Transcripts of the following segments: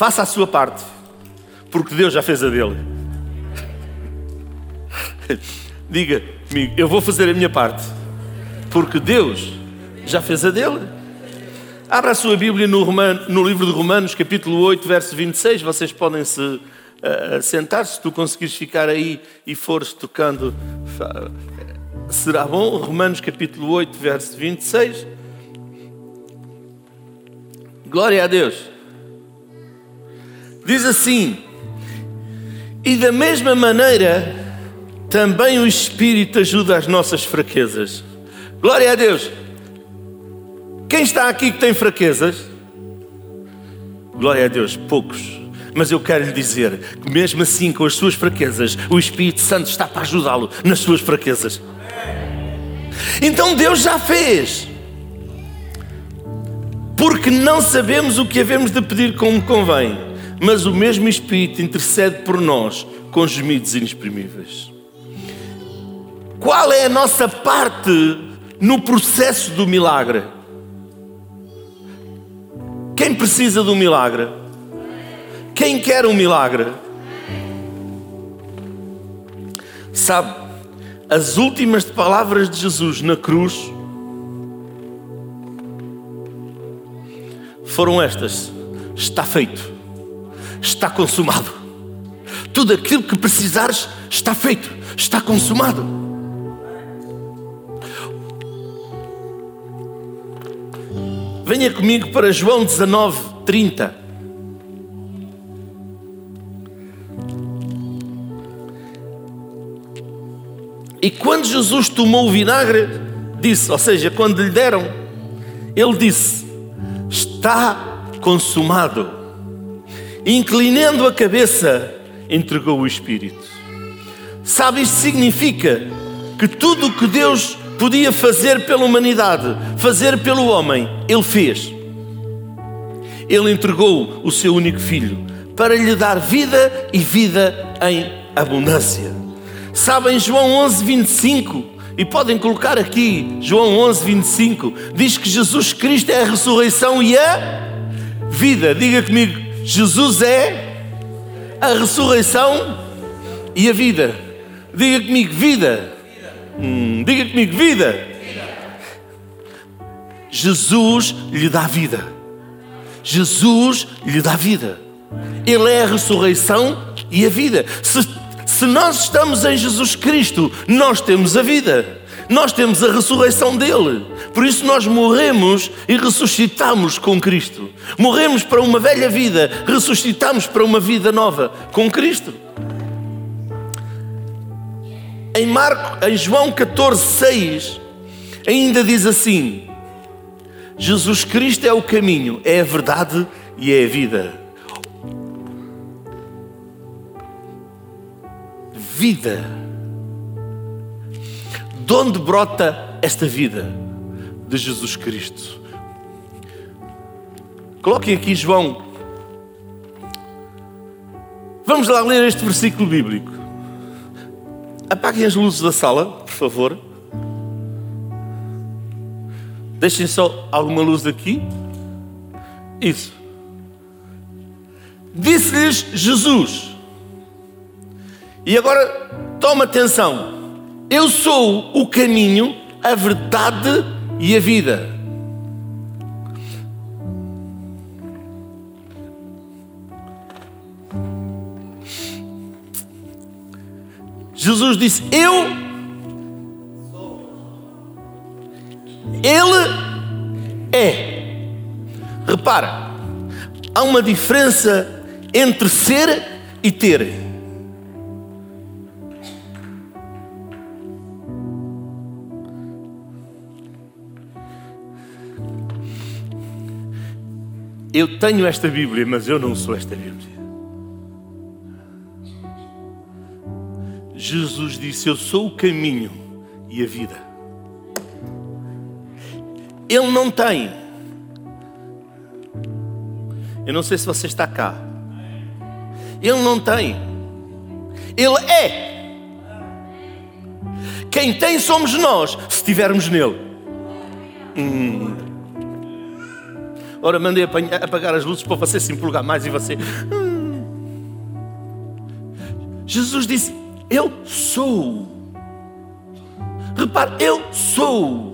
faça a sua parte, porque Deus já fez a dele. Diga comigo, eu vou fazer a minha parte, porque Deus já fez a dele. Abra a sua Bíblia no, Romano, no livro de Romanos, capítulo 8, verso 26. Vocês podem se uh, sentar, se tu conseguires ficar aí e fores tocando, será bom. Romanos, capítulo 8, verso 26. Glória a Deus. Diz assim: E da mesma maneira, também o Espírito ajuda as nossas fraquezas. Glória a Deus. Quem está aqui que tem fraquezas? Glória a Deus, poucos. Mas eu quero lhe dizer que, mesmo assim, com as suas fraquezas, o Espírito Santo está para ajudá-lo nas suas fraquezas. Então Deus já fez porque não sabemos o que havemos de pedir como convém, mas o mesmo Espírito intercede por nós com gemidos inexprimíveis. Qual é a nossa parte no processo do milagre? Quem precisa do milagre? Quem quer um milagre? Sabe, as últimas palavras de Jesus na cruz foram estas: está feito, está consumado. Tudo aquilo que precisares está feito, está consumado. Venha comigo para João 19, 30. E quando Jesus tomou o vinagre, disse, ou seja, quando lhe deram, ele disse: está consumado. Inclinando a cabeça, entregou o Espírito. Sabe, isto significa que tudo o que Deus podia fazer pela humanidade, fazer pelo homem, Ele fez. Ele entregou o seu único filho para lhe dar vida e vida em abundância. Sabem, João 11, 25, e podem colocar aqui, João 11, 25, diz que Jesus Cristo é a ressurreição e a vida. Diga comigo, Jesus é a ressurreição e a vida. Diga comigo, vida. Hum, diga comigo, vida. Jesus lhe dá vida. Jesus lhe dá vida. Ele é a ressurreição e a vida. Se se nós estamos em Jesus Cristo, nós temos a vida. Nós temos a ressurreição dele. Por isso nós morremos e ressuscitamos com Cristo. Morremos para uma velha vida, ressuscitamos para uma vida nova com Cristo. Em Marco, em João 14, 6, ainda diz assim: Jesus Cristo é o caminho, é a verdade e é a vida. vida. De onde brota esta vida? De Jesus Cristo. Coloquem aqui João. Vamos lá ler este versículo bíblico. Apaguem as luzes da sala, por favor. Deixem só alguma luz aqui. Isso. Disse-lhes Jesus: e agora toma atenção. Eu sou o caminho, a verdade e a vida. Jesus disse: Eu. Ele é. Repara, há uma diferença entre ser e ter. Eu tenho esta Bíblia, mas eu não sou esta Bíblia. Jesus disse: Eu sou o caminho e a vida. Ele não tem. Eu não sei se você está cá. Ele não tem. Ele é. Quem tem somos nós, se estivermos nele. Hum. Ora, mandei apagar as luzes para você se empolgar mais e você. Hum. Jesus disse: Eu sou. Repare, eu sou.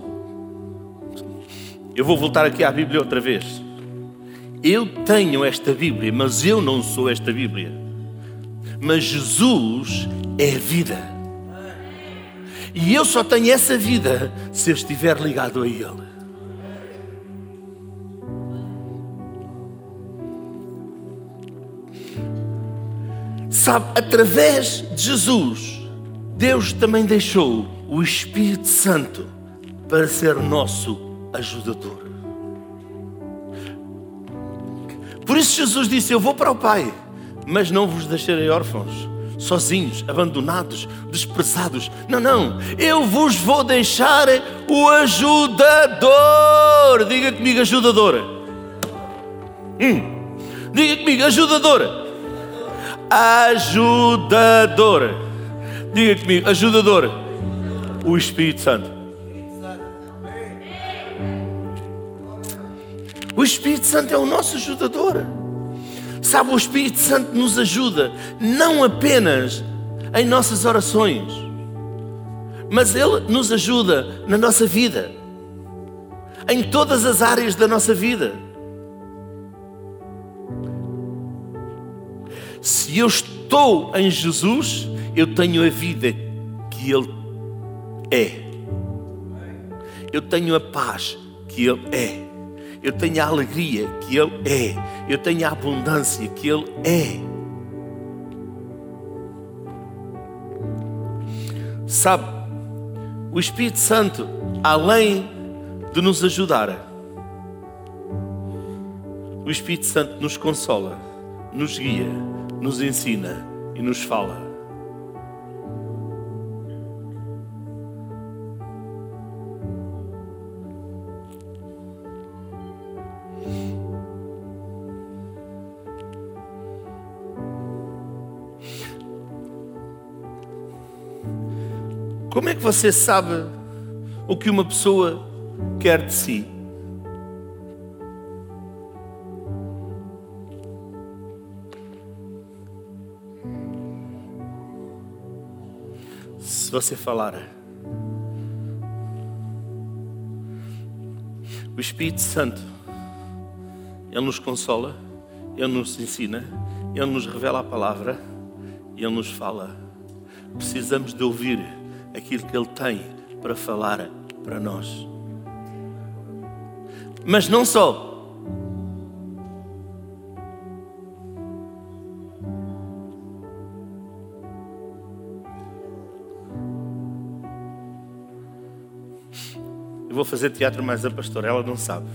Eu vou voltar aqui à Bíblia outra vez. Eu tenho esta Bíblia, mas eu não sou esta Bíblia. Mas Jesus é vida. E eu só tenho essa vida se eu estiver ligado a Ele. Sabe, através de Jesus, Deus também deixou o Espírito Santo para ser nosso ajudador. Por isso Jesus disse: Eu vou para o Pai, mas não vos deixarei órfãos, sozinhos, abandonados, desprezados. Não, não, eu vos vou deixar o ajudador. Diga comigo, ajudadora. Hum. Diga comigo, ajudadora ajudador. Diga comigo, ajudador. O Espírito Santo. O Espírito Santo é o nosso ajudador. Sabe, o Espírito Santo nos ajuda não apenas em nossas orações, mas Ele nos ajuda na nossa vida, em todas as áreas da nossa vida. Se eu estou em Jesus, eu tenho a vida que Ele é. Eu tenho a paz que Ele é. Eu tenho a alegria que Ele é. Eu tenho a abundância que Ele é. Sabe, o Espírito Santo, além de nos ajudar, o Espírito Santo nos consola, nos guia nos ensina e nos fala. Como é que você sabe o que uma pessoa quer de si? Você falar. O Espírito Santo, Ele nos consola, Ele nos ensina, Ele nos revela a palavra Ele nos fala. Precisamos de ouvir aquilo que Ele tem para falar para nós. Mas não só, vou fazer teatro, mas a pastora, ela não sabe.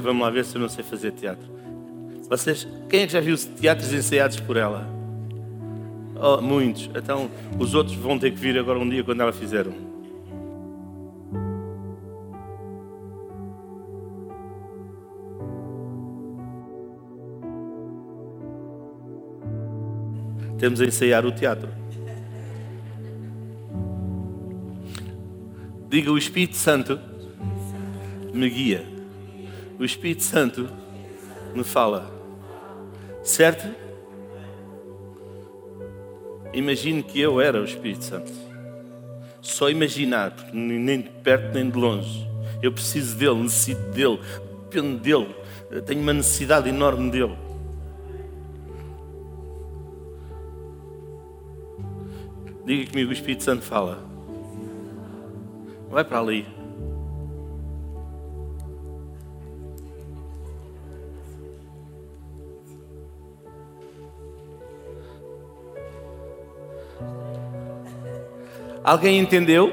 Vamos lá ver se eu não sei fazer teatro. Vocês, quem é que já viu teatros ensaiados por ela? Oh, muitos. Então, os outros vão ter que vir agora um dia quando ela fizer um. Temos a ensaiar o teatro. Diga: o Espírito Santo me guia. O Espírito Santo me fala. Certo? Imagine que eu era o Espírito Santo. Só imaginar, nem de perto nem de longe. Eu preciso dele, necessito dele, dependo dele. tenho uma necessidade enorme dele. Diga comigo, o Espírito Santo fala. Vai para ali. Alguém entendeu?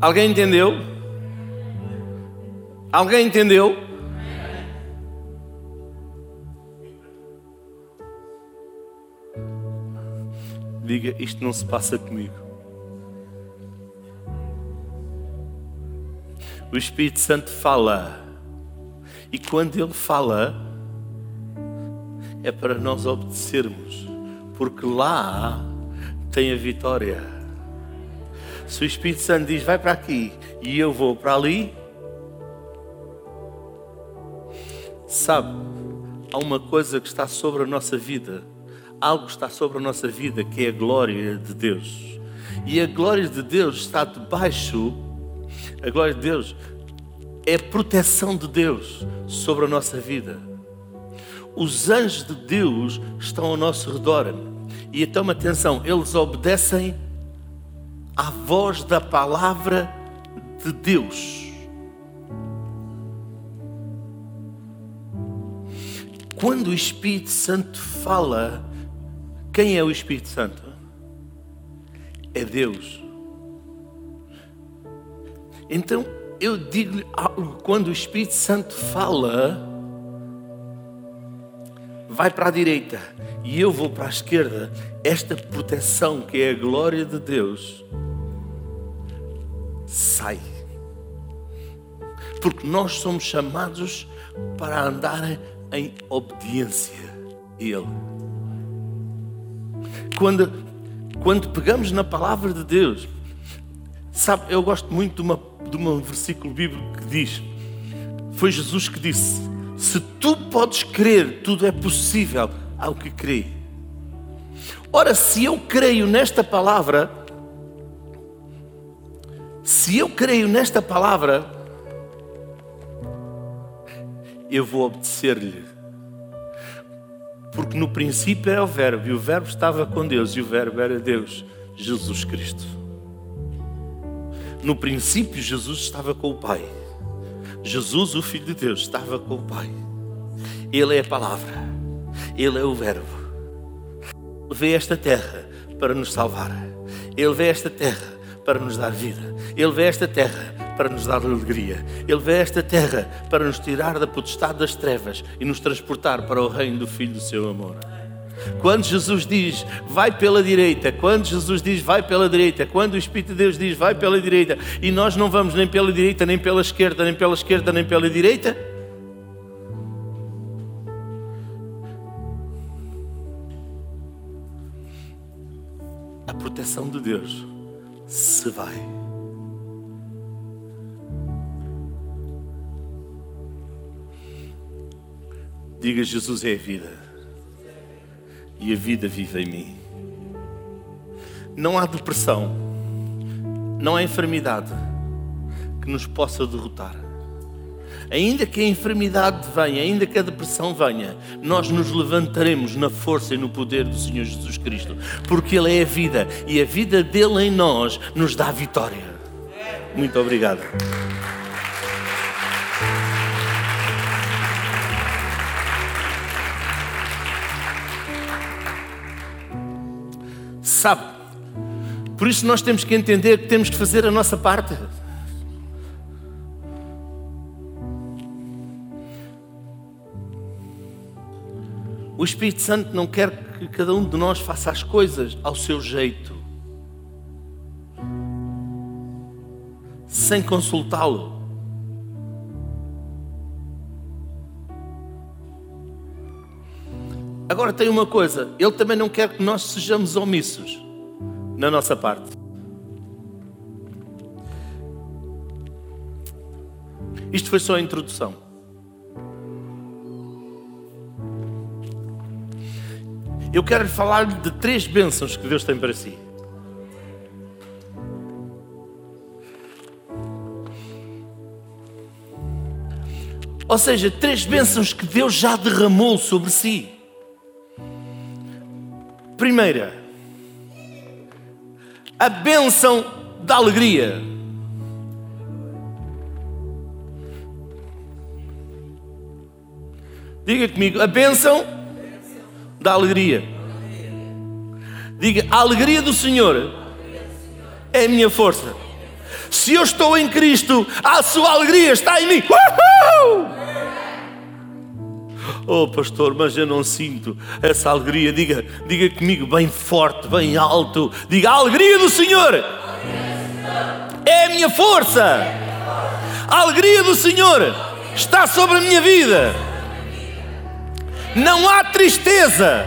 Alguém entendeu? Alguém entendeu? Diga: Isto não se passa comigo. O Espírito Santo fala, e quando ele fala, é para nós obedecermos, porque lá tem a vitória. Se o Espírito Santo diz vai para aqui e eu vou para ali, sabe, há uma coisa que está sobre a nossa vida, algo está sobre a nossa vida que é a glória de Deus. E a glória de Deus está debaixo, a glória de Deus é proteção de Deus sobre a nossa vida os anjos de Deus estão ao nosso redor. E então, atenção, eles obedecem à voz da palavra de Deus. Quando o Espírito Santo fala, quem é o Espírito Santo? É Deus. Então, eu digo-lhe algo: quando o Espírito Santo fala, vai para a direita e eu vou para a esquerda, esta proteção que é a glória de Deus sai. Porque nós somos chamados para andar em obediência a Ele. Quando, quando pegamos na palavra de Deus, sabe, eu gosto muito de, uma, de um versículo bíblico que diz: Foi Jesus que disse se tu podes crer, tudo é possível ao que crê. Ora, se eu creio nesta palavra, se eu creio nesta palavra, eu vou obedecer-lhe. Porque no princípio era o Verbo, e o Verbo estava com Deus, e o Verbo era Deus, Jesus Cristo. No princípio, Jesus estava com o Pai. Jesus, o Filho de Deus, estava com o Pai. Ele é a palavra, Ele é o Verbo. Ele veio a esta terra para nos salvar. Ele veio a esta terra para nos dar vida. Ele veio a esta terra para nos dar alegria. Ele veio a esta terra para nos tirar da potestade das trevas e nos transportar para o reino do Filho do seu amor. Quando Jesus diz, vai pela direita, quando Jesus diz, vai pela direita, quando o Espírito de Deus diz, vai pela direita, e nós não vamos nem pela direita, nem pela esquerda, nem pela esquerda, nem pela direita, a proteção de Deus se vai. Diga: Jesus é a vida e a vida vive em mim. Não há depressão, não há enfermidade que nos possa derrotar. Ainda que a enfermidade venha, ainda que a depressão venha, nós nos levantaremos na força e no poder do Senhor Jesus Cristo, porque Ele é a vida e a vida dele em nós nos dá vitória. Muito obrigado. Sabe? Por isso nós temos que entender que temos que fazer a nossa parte. O Espírito Santo não quer que cada um de nós faça as coisas ao seu jeito, sem consultá-lo. Agora tem uma coisa, Ele também não quer que nós sejamos omissos na nossa parte. Isto foi só a introdução. Eu quero falar de três bênçãos que Deus tem para si. Ou seja, três bênçãos que Deus já derramou sobre si. Primeira, a bênção da alegria. Diga comigo, a bênção da alegria. Diga, a alegria do Senhor é a minha força. Se eu estou em Cristo, a sua alegria está em mim. Uhul! Oh, pastor, mas eu não sinto essa alegria. Diga, diga comigo bem forte, bem alto. Diga, a alegria do Senhor é a minha força. A alegria do Senhor está sobre a minha vida. Não há tristeza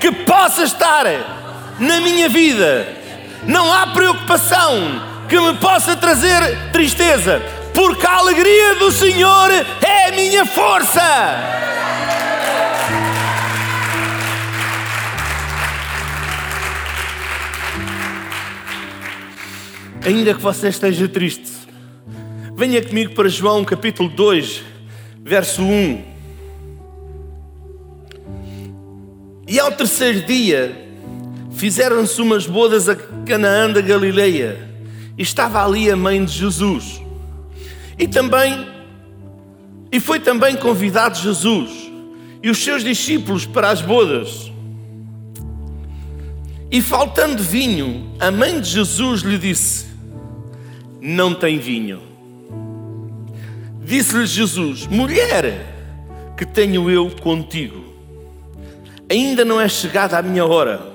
que possa estar na minha vida. Não há preocupação que me possa trazer tristeza, porque a alegria do Senhor é a minha força. Ainda que você esteja triste, venha comigo para João capítulo 2, verso 1. E ao terceiro dia fizeram-se umas bodas a Canaã da Galileia, e estava ali a mãe de Jesus. E também e foi também convidado Jesus e os seus discípulos para as bodas. E faltando vinho, a mãe de Jesus lhe disse: Não tem vinho. Disse-lhe Jesus: Mulher, que tenho eu contigo? ainda não é chegada a minha hora.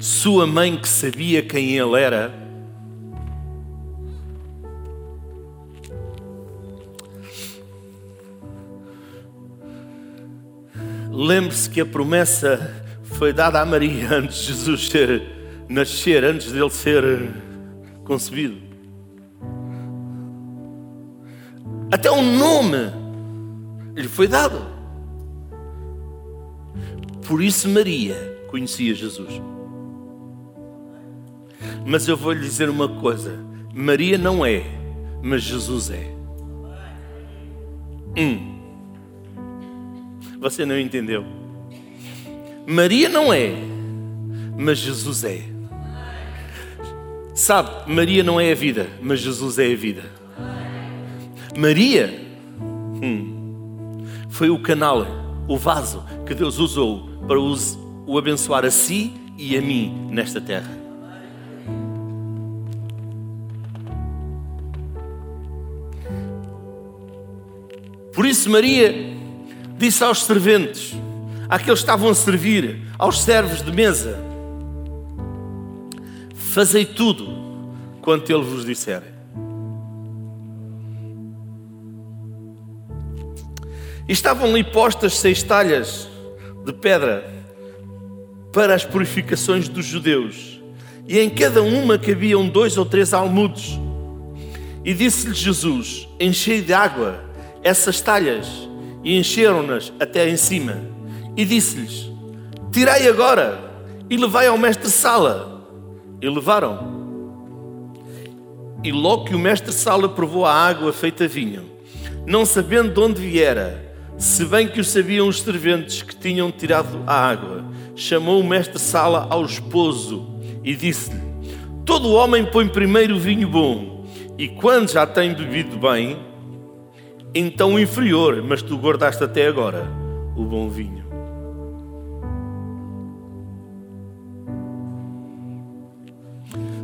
Sua mãe, que sabia quem ele era, lembre-se que a promessa foi dada a Maria antes de Jesus ser, nascer, antes dele ser concebido. Até o um nome lhe foi dado. Por isso Maria conhecia Jesus. Mas eu vou lhe dizer uma coisa: Maria não é, mas Jesus é. Hum. Você não entendeu? Maria não é, mas Jesus é. Sabe, Maria não é a vida, mas Jesus é a vida. Maria, hum, foi o canal, o vaso que Deus usou para o abençoar a si e a mim nesta terra. Por isso, Maria disse aos serventes, àqueles que estavam a servir, aos servos de mesa: Fazei tudo quanto ele vos disser. E estavam ali postas seis talhas de pedra para as purificações dos judeus, e em cada uma cabiam dois ou três almudes. E disse-lhes Jesus: Enchei de água essas talhas, e encheram-nas até em cima. E disse-lhes: Tirai agora e levai ao mestre-sala. E levaram. E logo que o mestre-sala provou a água feita vinho, não sabendo de onde viera, se bem que o sabiam os serventes que tinham tirado a água, chamou o mestre-sala ao esposo e disse-lhe: Todo homem põe primeiro o vinho bom, e quando já tem bebido bem, então o inferior, mas tu guardaste até agora o bom vinho.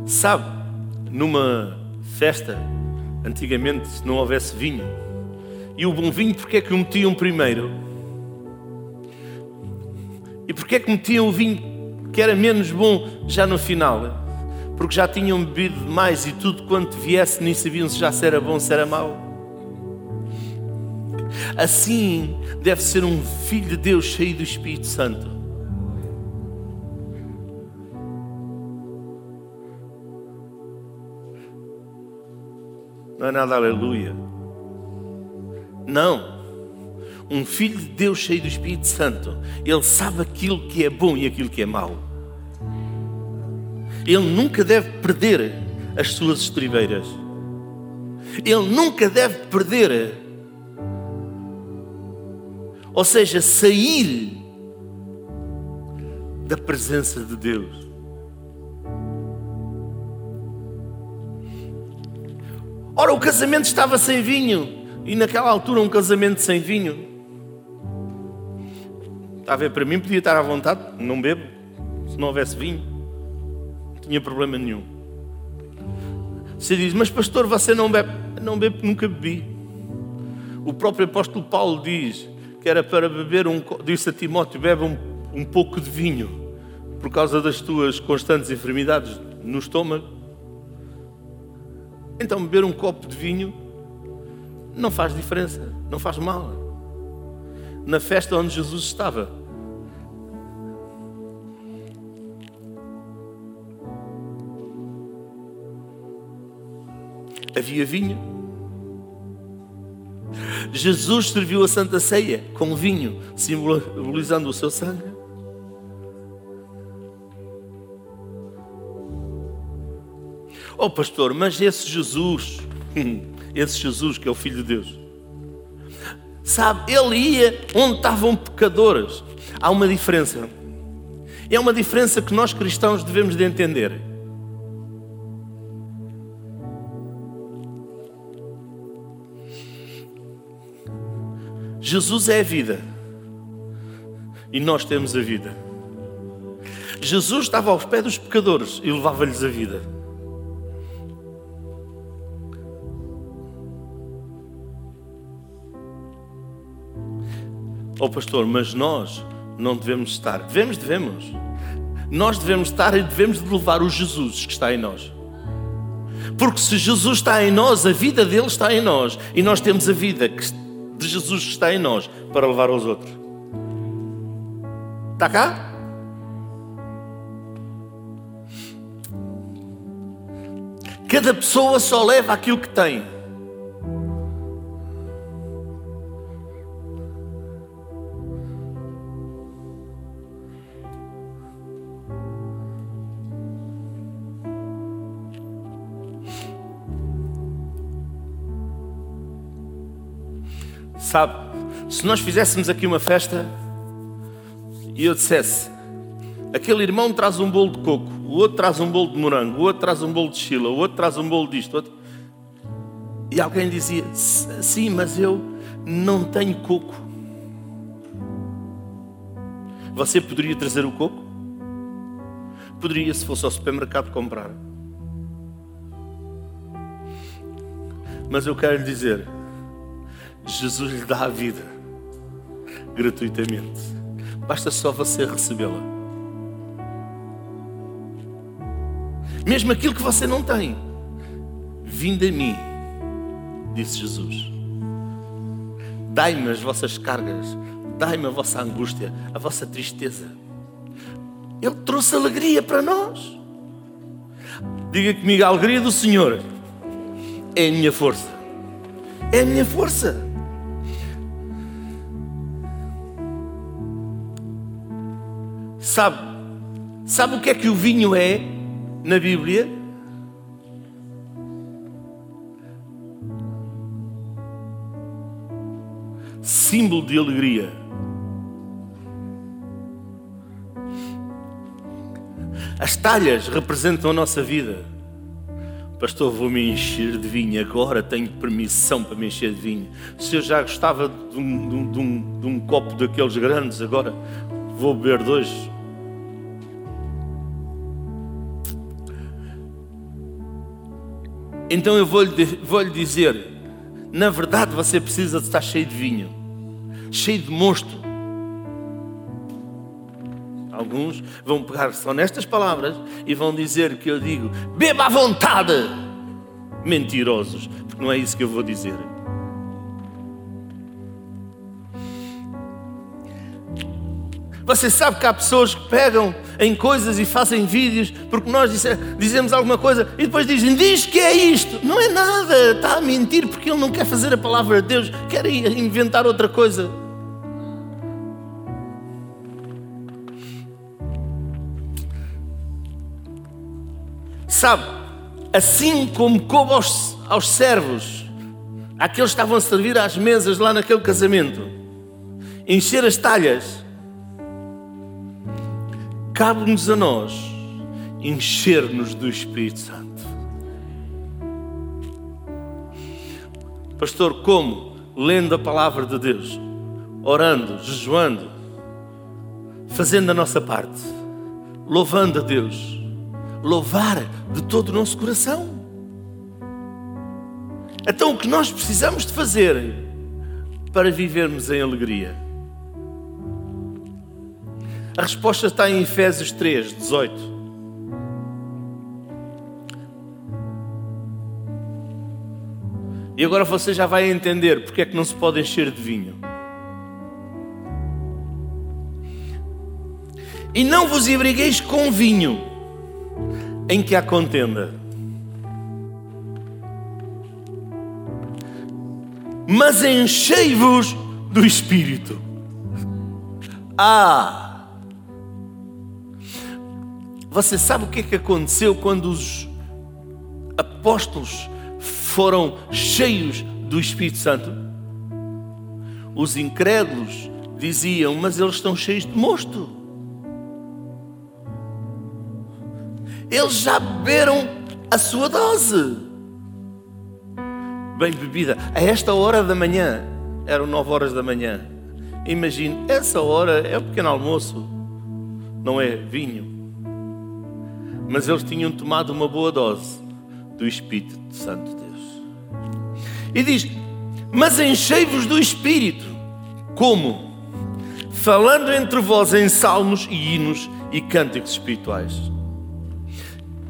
Sabe, numa festa, antigamente, se não houvesse vinho, e o bom vinho, porque é que o metiam primeiro? E porque é que metiam o vinho que era menos bom já no final? Porque já tinham bebido mais e tudo quanto viesse nem sabiam se já se era bom, se era mau. Assim deve ser um filho de Deus cheio do Espírito Santo. Não é nada aleluia. Não. Um filho de Deus cheio do Espírito Santo, ele sabe aquilo que é bom e aquilo que é mau. Ele nunca deve perder as suas estribeiras. Ele nunca deve perder, ou seja, sair da presença de Deus. Ora, o casamento estava sem vinho. E naquela altura, um casamento sem vinho. Está a ver, para mim podia estar à vontade, não bebo, se não houvesse vinho. Não tinha problema nenhum. Você diz, mas pastor, você não bebe? Não bebo, nunca bebi. O próprio apóstolo Paulo diz que era para beber um, disse a Timóteo, bebe um, um pouco de vinho, por causa das tuas constantes enfermidades no estômago. Então beber um copo de vinho não faz diferença, não faz mal. Na festa onde Jesus estava, havia vinho. Jesus serviu a Santa Ceia com vinho, simbolizando o seu sangue. Oh pastor, mas esse Jesus, esse Jesus que é o Filho de Deus, sabe, ele ia onde estavam pecadores. Há uma diferença. É uma diferença que nós cristãos devemos de entender. Jesus é a vida e nós temos a vida. Jesus estava aos pés dos pecadores e levava-lhes a vida. Oh pastor, mas nós não devemos estar. Devemos, devemos. Nós devemos estar e devemos de levar o Jesus que está em nós. Porque se Jesus está em nós, a vida dele está em nós. E nós temos a vida de Jesus que está em nós para levar aos outros. Está cá? Cada pessoa só leva aquilo que tem. Sabe, se nós fizéssemos aqui uma festa e eu dissesse: aquele irmão traz um bolo de coco, o outro traz um bolo de morango, o outro traz um bolo de chila, o outro traz um bolo disto, outro... e alguém dizia: sim, mas eu não tenho coco. Você poderia trazer o coco? Poderia, se fosse ao supermercado comprar. Mas eu quero lhe dizer Jesus lhe dá a vida gratuitamente. Basta só você recebê-la. Mesmo aquilo que você não tem, vinde a mim, disse Jesus. Dai-me as vossas cargas, dai-me a vossa angústia, a vossa tristeza. Ele trouxe alegria para nós. Diga comigo, a alegria do Senhor é a minha força. É a minha força. Sabe, sabe o que é que o vinho é na Bíblia? Símbolo de alegria. As talhas representam a nossa vida. Pastor, vou me encher de vinho agora, tenho permissão para me encher de vinho. Se eu já gostava de um, de um, de um copo daqueles grandes, agora vou beber dois. Então eu vou lhe, vou lhe dizer: na verdade você precisa de estar cheio de vinho, cheio de mosto. Alguns vão pegar só nestas palavras e vão dizer que eu digo: beba à vontade. Mentirosos, porque não é isso que eu vou dizer. Você sabe que há pessoas que pegam em coisas e fazem vídeos porque nós dizemos alguma coisa e depois dizem, diz que é isto. Não é nada, está a mentir porque ele não quer fazer a palavra de Deus, quer inventar outra coisa. Sabe, assim como coube aos, aos servos, aqueles que estavam a servir às mesas lá naquele casamento, encher as talhas, cabe-nos a nós encher-nos do Espírito Santo. Pastor, como? Lendo a palavra de Deus, orando, jejuando, fazendo a nossa parte, louvando a Deus, louvar de todo o nosso coração. Então, o que nós precisamos de fazer para vivermos em alegria? A resposta está em Efésios 3, 18. E agora você já vai entender porque é que não se pode encher de vinho. E não vos embrigueis com vinho em que há contenda. Mas enchei-vos do Espírito. Ah! Você sabe o que é que aconteceu quando os apóstolos foram cheios do Espírito Santo? Os incrédulos diziam, mas eles estão cheios de mosto. Eles já beberam a sua dose. Bem bebida. A esta hora da manhã, eram nove horas da manhã. Imagine, essa hora é o pequeno almoço, não é vinho. Mas eles tinham tomado uma boa dose do Espírito Santo de Deus. E diz: Mas enchei-vos do Espírito. Como? Falando entre vós em salmos e hinos e cânticos espirituais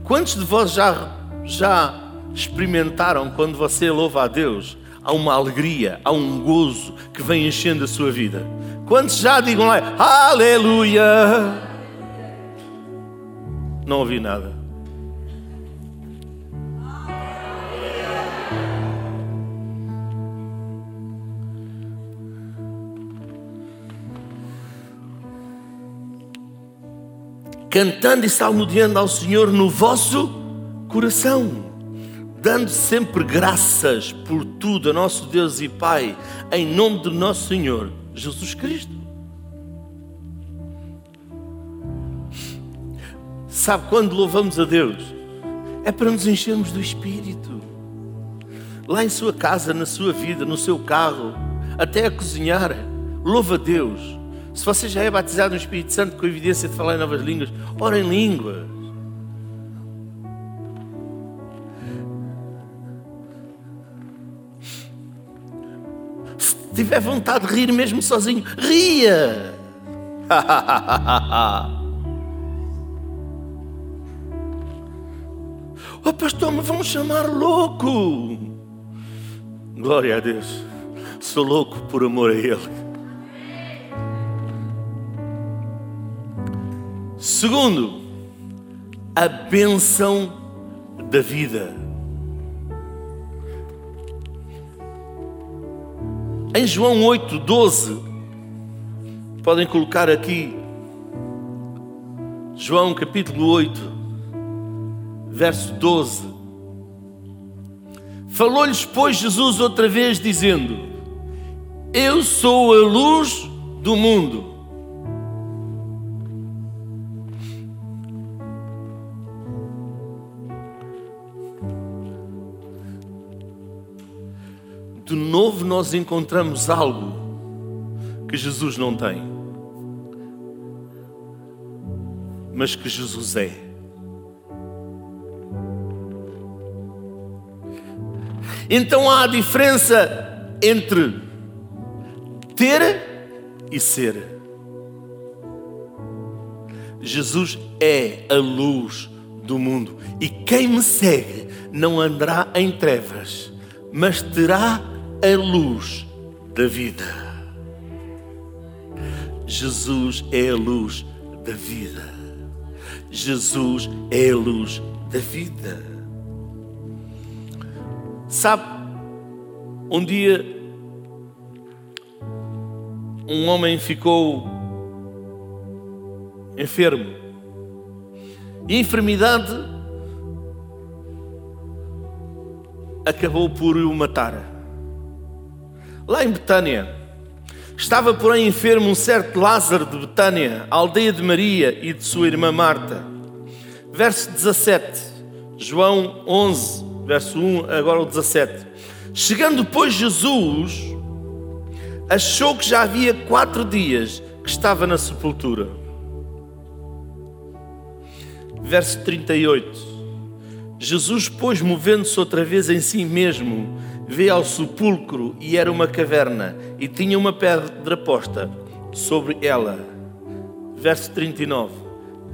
Quantos de vós já, já experimentaram quando você louva a Deus? Há uma alegria, há um gozo que vem enchendo a sua vida. Quantos já digam lá, aleluia? Não ouvi nada. cantando e salmodiando ao Senhor no vosso coração, dando sempre graças por tudo a nosso Deus e Pai, em nome do nosso Senhor Jesus Cristo. Sabe quando louvamos a Deus? É para nos enchermos do Espírito. Lá em sua casa, na sua vida, no seu carro, até a cozinhar, louva a Deus se você já é batizado no Espírito Santo com evidência de falar em novas línguas, ora em línguas. Se tiver vontade de rir mesmo sozinho, ria. oh pastor, me vão chamar louco. Glória a Deus. Sou louco por amor a Ele. Segundo, a bênção da vida. Em João 8, 12, podem colocar aqui, João capítulo 8, verso 12. Falou-lhes, pois, Jesus outra vez, dizendo: Eu sou a luz do mundo. de novo nós encontramos algo que Jesus não tem, mas que Jesus é. Então há a diferença entre ter e ser. Jesus é a luz do mundo e quem me segue não andará em trevas, mas terá a luz da vida. Jesus é a luz da vida. Jesus é a luz da vida. Sabe, um dia um homem ficou enfermo. E a enfermidade acabou por o matar lá em Betânia. Estava, porém, enfermo um certo Lázaro de Betânia, aldeia de Maria e de sua irmã Marta. Verso 17, João 11, verso 1, agora o 17. Chegando, pois, Jesus, achou que já havia quatro dias que estava na sepultura. Verso 38. Jesus, pois, movendo-se outra vez em si mesmo, vê ao sepulcro e era uma caverna e tinha uma pedra posta sobre ela. Verso 39.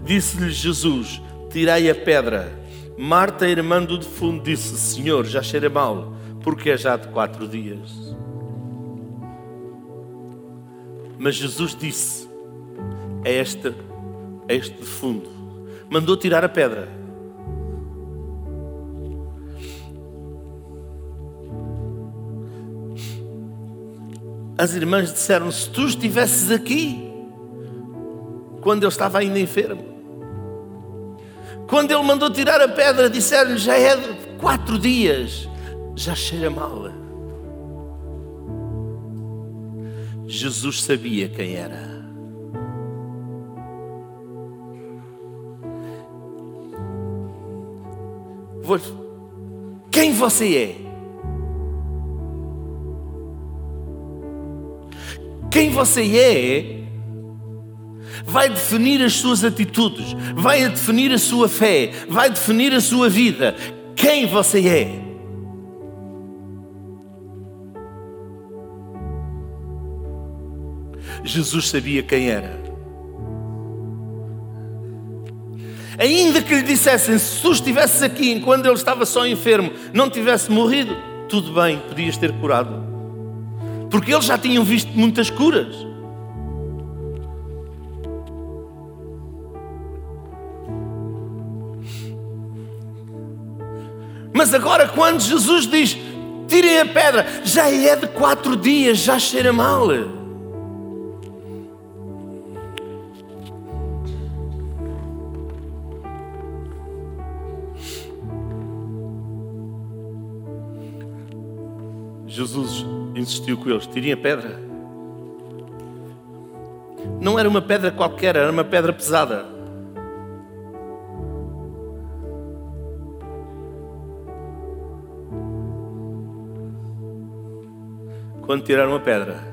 Disse-lhe Jesus: Tirai a pedra. Marta, irmã do defunto, disse: Senhor, já cheira mal, porque é já de quatro dias. Mas Jesus disse a este, a este defunto, mandou tirar a pedra. As irmãs disseram: Se tu estivesses aqui, quando ele estava ainda enfermo, quando ele mandou tirar a pedra, disseram-lhe: Já é quatro dias, já cheira mal. Jesus sabia quem era. Quem você é? Quem você é vai definir as suas atitudes, vai definir a sua fé, vai definir a sua vida. Quem você é? Jesus sabia quem era. Ainda que lhe dissessem, se tu estivesses aqui enquanto ele estava só enfermo, não tivesse morrido, tudo bem, podias ter curado porque eles já tinham visto muitas curas. Mas agora, quando Jesus diz: tirem a pedra, já é de quatro dias, já cheira mal. Jesus insistiu com eles: tirem a pedra. Não era uma pedra qualquer, era uma pedra pesada. Quando tiraram a pedra,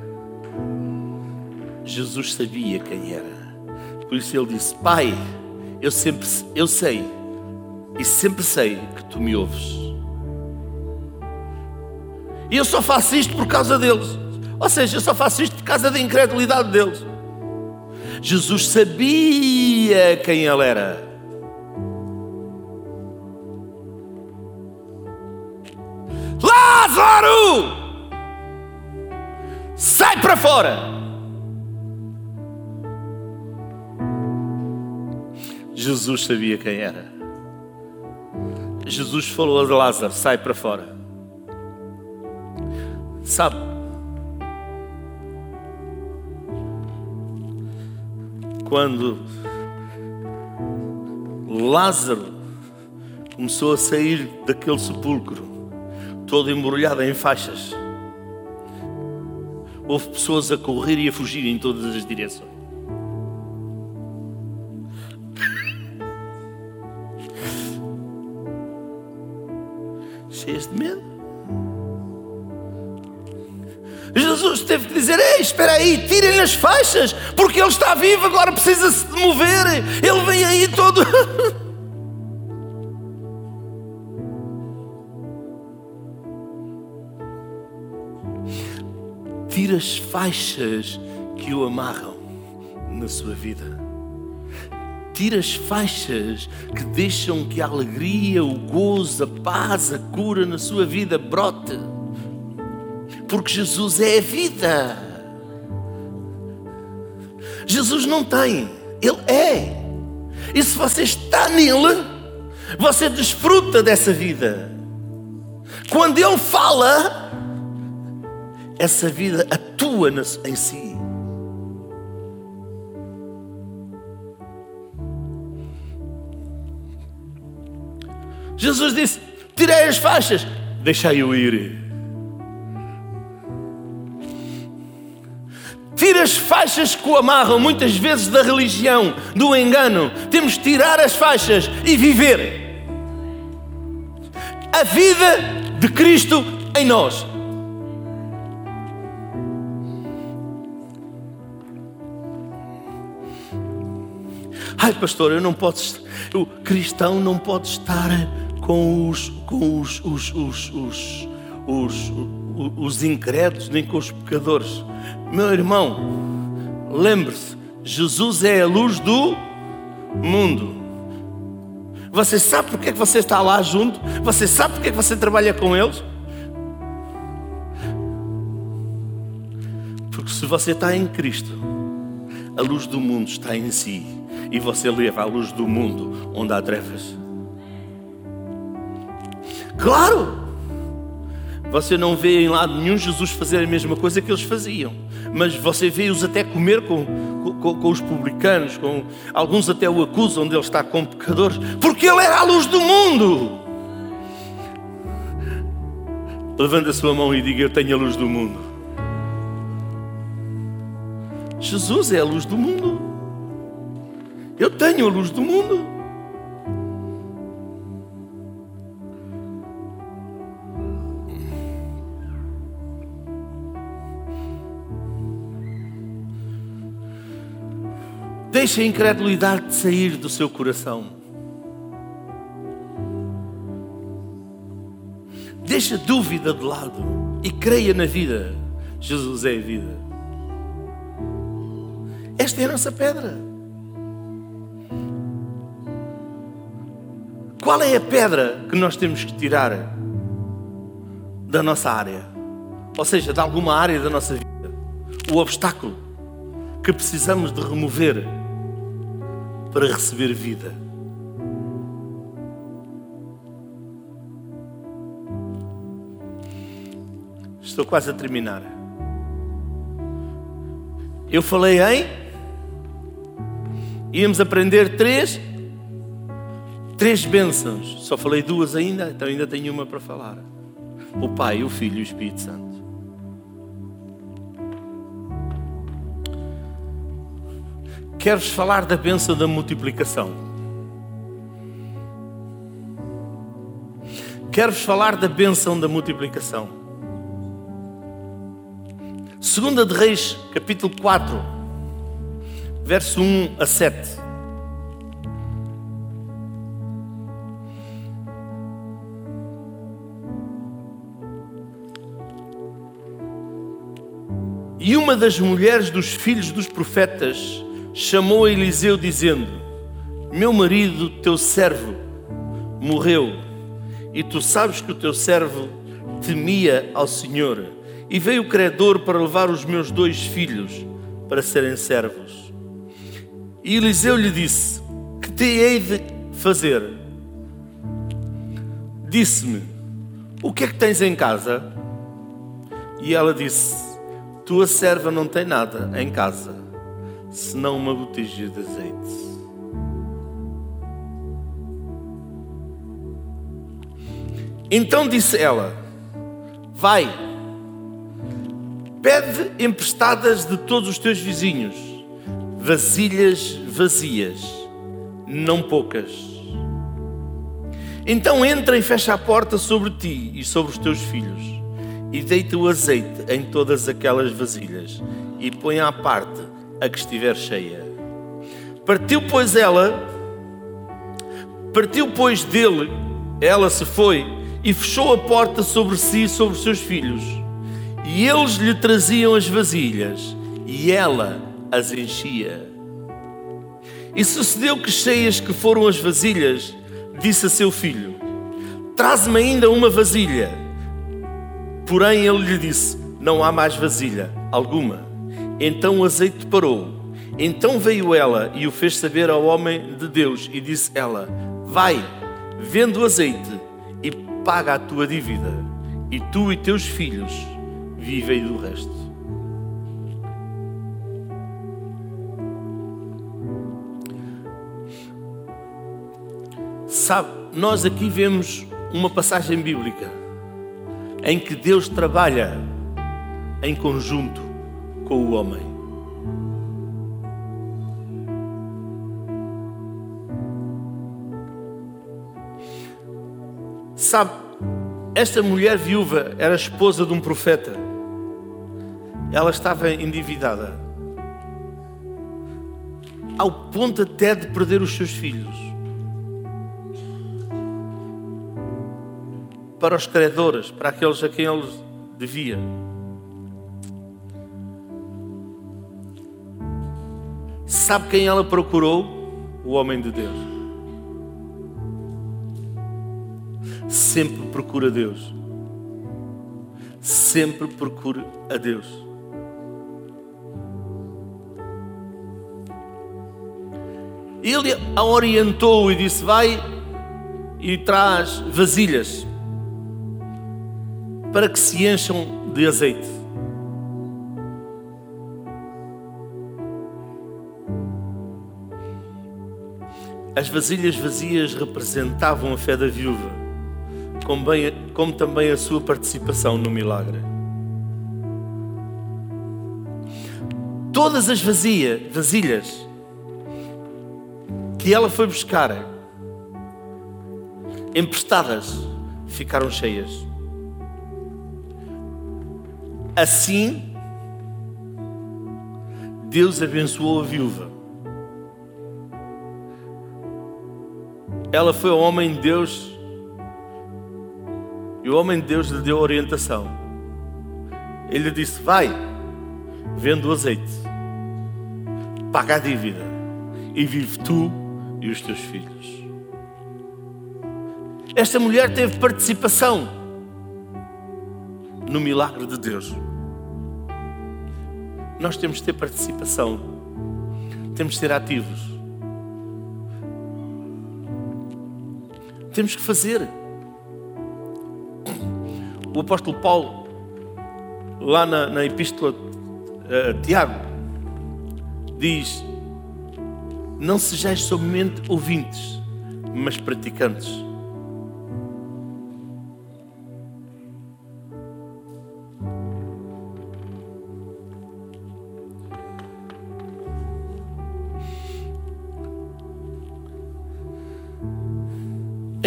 Jesus sabia quem era. Por isso ele disse: Pai, eu sempre eu sei e sempre sei que tu me ouves. E eu só faço isto por causa deles. Ou seja, eu só faço isto por causa da incredulidade deles. Jesus sabia quem ele era. Para fora! Jesus sabia quem era. Jesus falou a Lázaro: sai para fora. Sabe? Quando Lázaro começou a sair daquele sepulcro, todo embrulhado em faixas, houve pessoas a correr e a fugir em todas as direções. Cheias de medo. Jesus teve que dizer: Ei, espera aí, tirem as faixas, porque ele está vivo, agora precisa-se de mover. Ele vem aí todo. Tira as faixas que o amarram na sua vida. Tira as faixas que deixam que a alegria, o gozo, a paz, a cura na sua vida brote porque Jesus é a vida. Jesus não tem, Ele é. E se você está nele, você desfruta dessa vida. Quando Ele fala, essa vida atua em si. Jesus disse: Tirei as faixas, deixai-o ir. Tira as faixas que o amarram, muitas vezes da religião, do engano. Temos que tirar as faixas e viver a vida de Cristo em nós. Ai, pastor, eu não posso. O cristão não pode estar com os, com os, os, os, os, os, os incrédulos nem com os pecadores. Meu irmão, lembre-se: Jesus é a luz do mundo. Você sabe porque é que você está lá junto? Você sabe porque é que você trabalha com eles? Porque se você está em Cristo, a luz do mundo está em si e você leva a luz do mundo onde há trevas. Claro! Você não vê em lado nenhum Jesus fazer a mesma coisa que eles faziam, mas você vê-os até comer com, com, com, os publicanos, com alguns até o acusam de ele estar com pecadores, porque ele era a luz do mundo. Levanta a sua mão e diga: Eu tenho a luz do mundo. Jesus é a luz do mundo. Eu tenho a luz do mundo. Deixe a incredulidade sair do seu coração. Deixe a dúvida de lado e creia na vida. Jesus é a vida. Esta é a nossa pedra. Qual é a pedra que nós temos que tirar da nossa área? Ou seja, de alguma área da nossa vida? O obstáculo que precisamos de remover para receber vida. Estou quase a terminar. Eu falei em. Íamos aprender três. Três bênçãos. Só falei duas ainda, então ainda tenho uma para falar. O Pai, o Filho e o Espírito Santo. Queres falar da bênção da multiplicação? Quero-vos falar da bênção da multiplicação. Segunda de Reis, capítulo 4, verso 1 a 7. E uma das mulheres dos filhos dos profetas chamou Eliseu dizendo: Meu marido, teu servo, morreu, e tu sabes que o teu servo temia ao Senhor, e veio o credor para levar os meus dois filhos para serem servos. E Eliseu lhe disse: Que te hei de fazer? Disse-me: O que é que tens em casa? E ela disse: Tua serva não tem nada em casa senão uma botija de azeite. Então disse ela: Vai, pede emprestadas de todos os teus vizinhos, vasilhas vazias, não poucas. Então entra e fecha a porta sobre ti e sobre os teus filhos, e deita o azeite em todas aquelas vasilhas, e põe à parte a que estiver cheia. Partiu, pois, ela, partiu, pois, dele, ela se foi e fechou a porta sobre si e sobre os seus filhos. E eles lhe traziam as vasilhas e ela as enchia. E sucedeu que, cheias que foram as vasilhas, disse a seu filho: Traz-me ainda uma vasilha. Porém, ele lhe disse: Não há mais vasilha alguma. Então o azeite parou. Então veio ela e o fez saber ao homem de Deus e disse ela: Vai, vende o azeite e paga a tua dívida, e tu e teus filhos vivem do resto. Sabe, nós aqui vemos uma passagem bíblica em que Deus trabalha em conjunto com o homem. Sabe, esta mulher viúva era esposa de um profeta. Ela estava endividada, ao ponto até de perder os seus filhos. para os credores, para aqueles a quem ele devia. Sabe quem ela procurou? O homem de Deus. Sempre procura Deus. Sempre procura a Deus. Ele a orientou e disse: Vai e traz vasilhas para que se encham de azeite. As vasilhas vazias representavam a fé da viúva, como, bem, como também a sua participação no milagre. Todas as vazia, vasilhas que ela foi buscar, emprestadas, ficaram cheias. Assim, Deus abençoou a viúva. Ela foi ao homem de Deus e o homem de Deus lhe deu orientação. Ele disse: Vai, vende o azeite, paga a dívida e vive tu e os teus filhos. Esta mulher teve participação no milagre de Deus. Nós temos de ter participação, temos de ser ativos, temos que fazer. O apóstolo Paulo, lá na, na Epístola uh, Tiago, diz: Não sejais somente ouvintes, mas praticantes.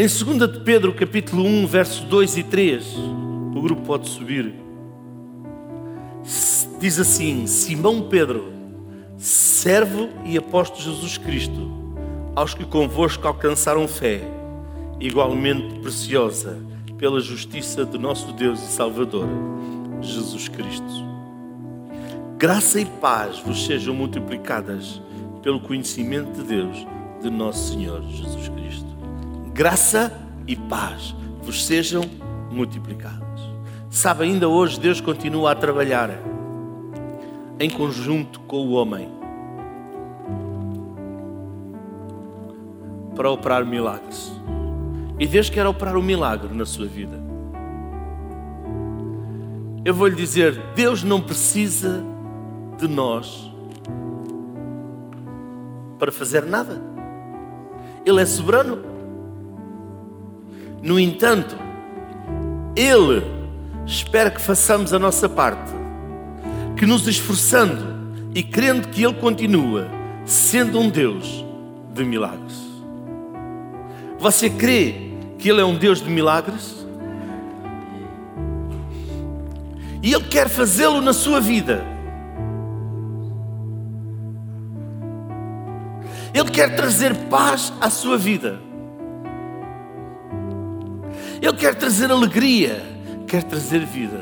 Em 2 de Pedro, capítulo 1, versos 2 e 3, o grupo pode subir. Diz assim: Simão Pedro, servo e apóstolo de Jesus Cristo, aos que convosco alcançaram fé, igualmente preciosa, pela justiça de nosso Deus e Salvador, Jesus Cristo. Graça e paz vos sejam multiplicadas pelo conhecimento de Deus, de nosso Senhor Jesus Cristo graça e paz vos sejam multiplicadas. Sabe, ainda hoje Deus continua a trabalhar em conjunto com o homem para operar milagres. E Deus quer operar um milagre na sua vida. Eu vou lhe dizer: Deus não precisa de nós para fazer nada. Ele é soberano. No entanto, Ele espera que façamos a nossa parte, que nos esforçando e crendo que Ele continua sendo um Deus de milagres. Você crê que Ele é um Deus de milagres? E Ele quer fazê-lo na sua vida. Ele quer trazer paz à sua vida. Ele quer trazer alegria, quer trazer vida.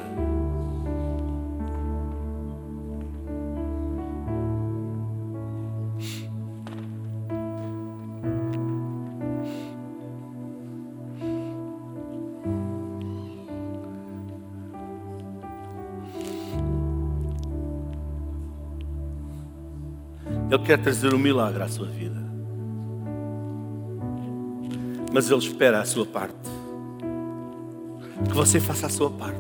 Ele quer trazer um milagre à sua vida. Mas Ele espera a sua parte que você faça a sua parte.